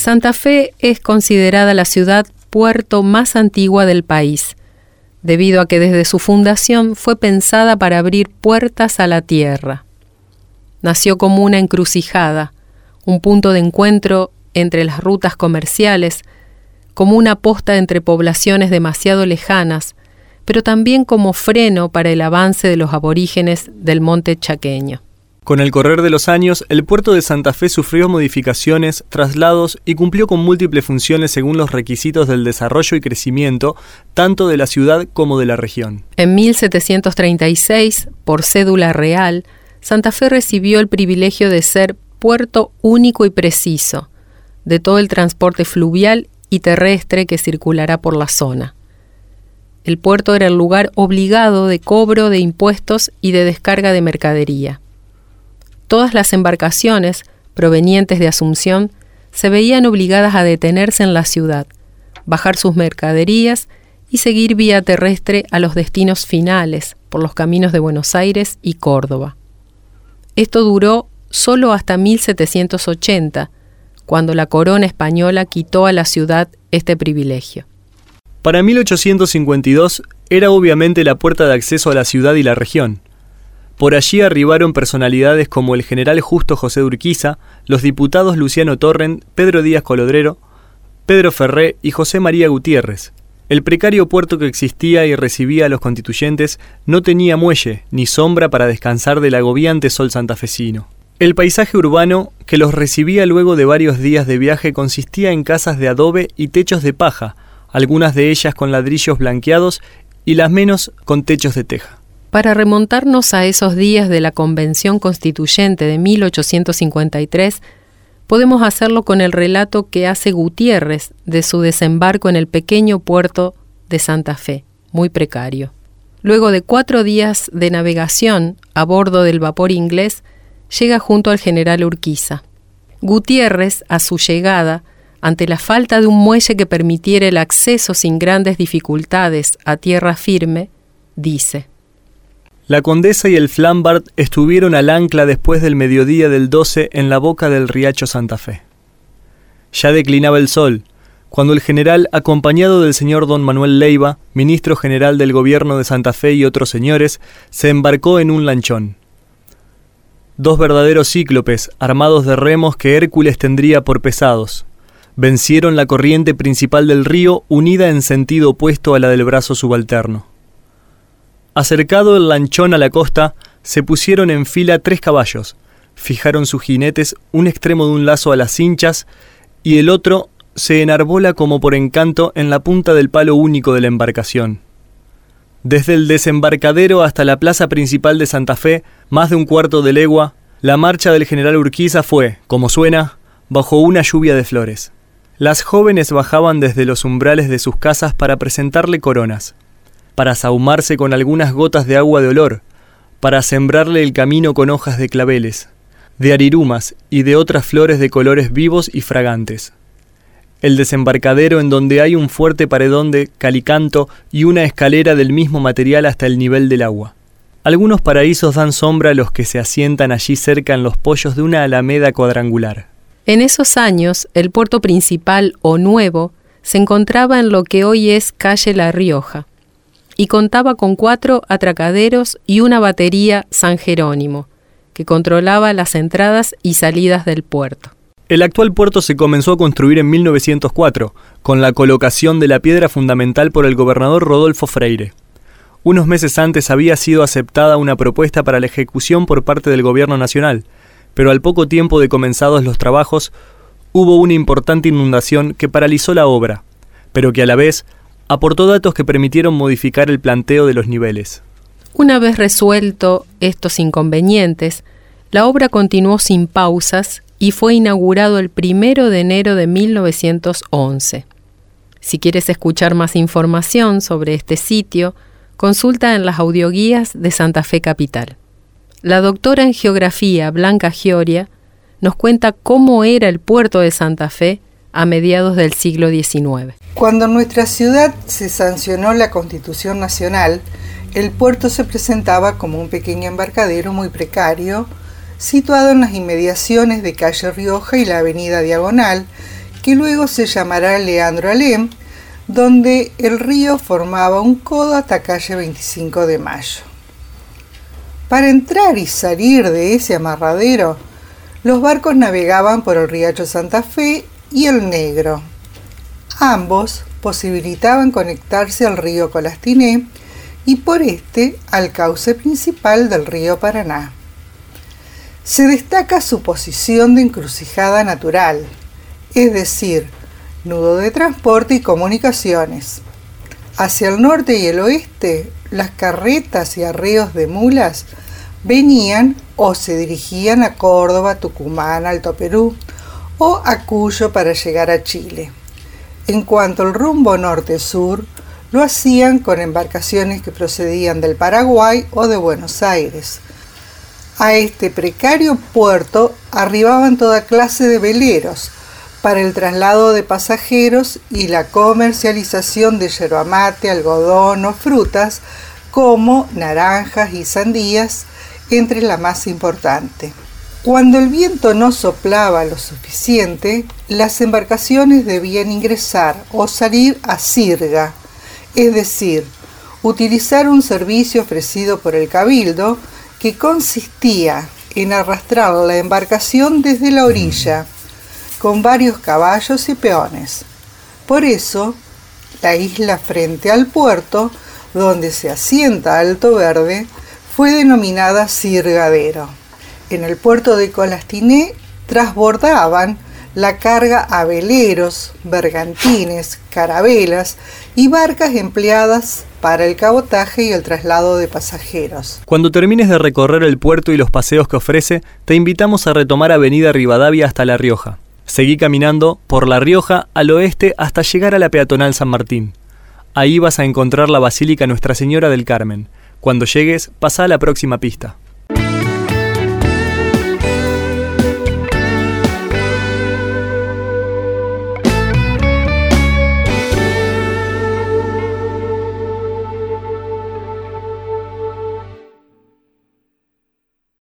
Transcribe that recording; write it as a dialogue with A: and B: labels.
A: Santa Fe es considerada la ciudad puerto más antigua del país, debido a que desde su fundación fue pensada para abrir puertas a la tierra. Nació como una encrucijada, un punto de encuentro entre las rutas comerciales, como una posta entre poblaciones demasiado lejanas, pero también como freno para el avance de los aborígenes del monte chaqueño.
B: Con el correr de los años, el puerto de Santa Fe sufrió modificaciones, traslados y cumplió con múltiples funciones según los requisitos del desarrollo y crecimiento tanto de la ciudad como de la región.
A: En 1736, por cédula real, Santa Fe recibió el privilegio de ser puerto único y preciso de todo el transporte fluvial y terrestre que circulará por la zona. El puerto era el lugar obligado de cobro de impuestos y de descarga de mercadería. Todas las embarcaciones provenientes de Asunción se veían obligadas a detenerse en la ciudad, bajar sus mercaderías y seguir vía terrestre a los destinos finales por los caminos de Buenos Aires y Córdoba. Esto duró solo hasta 1780, cuando la corona española quitó a la ciudad este privilegio.
B: Para 1852 era obviamente la puerta de acceso a la ciudad y la región. Por allí arribaron personalidades como el general Justo José Urquiza, los diputados Luciano Torrent, Pedro Díaz Colodrero, Pedro Ferré y José María Gutiérrez. El precario puerto que existía y recibía a los constituyentes no tenía muelle ni sombra para descansar del agobiante sol santafesino. El paisaje urbano que los recibía luego de varios días de viaje consistía en casas de adobe y techos de paja, algunas de ellas con ladrillos blanqueados y las menos con techos de teja.
A: Para remontarnos a esos días de la Convención Constituyente de 1853, podemos hacerlo con el relato que hace Gutiérrez de su desembarco en el pequeño puerto de Santa Fe, muy precario. Luego de cuatro días de navegación a bordo del vapor inglés, llega junto al general Urquiza. Gutiérrez, a su llegada, ante la falta de un muelle que permitiera el acceso sin grandes dificultades a tierra firme, dice,
B: La condesa y el Flambard estuvieron al ancla después del mediodía del 12 en la boca del riacho Santa Fe. Ya declinaba el sol, cuando el general, acompañado del señor don Manuel Leiva, ministro general del gobierno de Santa Fe y otros señores, se embarcó en un lanchón dos verdaderos cíclopes, armados de remos que Hércules tendría por pesados. Vencieron la corriente principal del río, unida en sentido opuesto a la del brazo subalterno. Acercado el lanchón a la costa, se pusieron en fila tres caballos, fijaron sus jinetes un extremo de un lazo a las cinchas y el otro se enarbola como por encanto en la punta del palo único de la embarcación. Desde el desembarcadero hasta la plaza principal de Santa Fe, más de un cuarto de legua, la marcha del general Urquiza fue, como suena, bajo una lluvia de flores. Las jóvenes bajaban desde los umbrales de sus casas para presentarle coronas, para sahumarse con algunas gotas de agua de olor, para sembrarle el camino con hojas de claveles, de arirumas y de otras flores de colores vivos y fragantes el desembarcadero en donde hay un fuerte paredón de calicanto y una escalera del mismo material hasta el nivel del agua. Algunos paraísos dan sombra a los que se asientan allí cerca en los pollos de una alameda cuadrangular.
A: En esos años, el puerto principal o nuevo se encontraba en lo que hoy es calle La Rioja y contaba con cuatro atracaderos y una batería San Jerónimo, que controlaba las entradas y salidas del puerto.
B: El actual puerto se comenzó a construir en 1904, con la colocación de la piedra fundamental por el gobernador Rodolfo Freire. Unos meses antes había sido aceptada una propuesta para la ejecución por parte del gobierno nacional, pero al poco tiempo de comenzados los trabajos hubo una importante inundación que paralizó la obra, pero que a la vez aportó datos que permitieron modificar el planteo de los niveles.
A: Una vez resuelto estos inconvenientes, la obra continuó sin pausas y fue inaugurado el primero de enero de 1911. Si quieres escuchar más información sobre este sitio, consulta en las audioguías de Santa Fe Capital. La doctora en geografía Blanca Gioria nos cuenta cómo era el puerto de Santa Fe a mediados del siglo XIX.
C: Cuando nuestra ciudad se sancionó la Constitución Nacional, el puerto se presentaba como un pequeño embarcadero muy precario, situado en las inmediaciones de calle Rioja y la avenida Diagonal, que luego se llamará Leandro Alem, donde el río formaba un codo hasta calle 25 de Mayo. Para entrar y salir de ese amarradero, los barcos navegaban por el riacho Santa Fe y el Negro. Ambos posibilitaban conectarse al río Colastiné y por este al cauce principal del río Paraná. Se destaca su posición de encrucijada natural, es decir, nudo de transporte y comunicaciones. Hacia el norte y el oeste, las carretas y arreos de mulas venían o se dirigían a Córdoba, Tucumán, Alto Perú o a Cuyo para llegar a Chile. En cuanto al rumbo norte-sur, lo hacían con embarcaciones que procedían del Paraguay o de Buenos Aires. A este precario puerto arribaban toda clase de veleros, para el traslado de pasajeros y la comercialización de yerba mate, algodón o frutas como naranjas y sandías, entre la más importante. Cuando el viento no soplaba lo suficiente, las embarcaciones debían ingresar o salir a sirga, es decir, utilizar un servicio ofrecido por el cabildo que consistía en arrastrar la embarcación desde la orilla con varios caballos y peones. Por eso, la isla frente al puerto, donde se asienta Alto Verde, fue denominada Sirgadero. En el puerto de Colastiné trasbordaban la carga a veleros, bergantines, carabelas y barcas empleadas para el cabotaje y el traslado de pasajeros.
B: Cuando termines de recorrer el puerto y los paseos que ofrece, te invitamos a retomar Avenida Rivadavia hasta La Rioja. Seguí caminando por La Rioja al oeste hasta llegar a la peatonal San Martín. Ahí vas a encontrar la Basílica Nuestra Señora del Carmen. Cuando llegues, pasa a la próxima pista.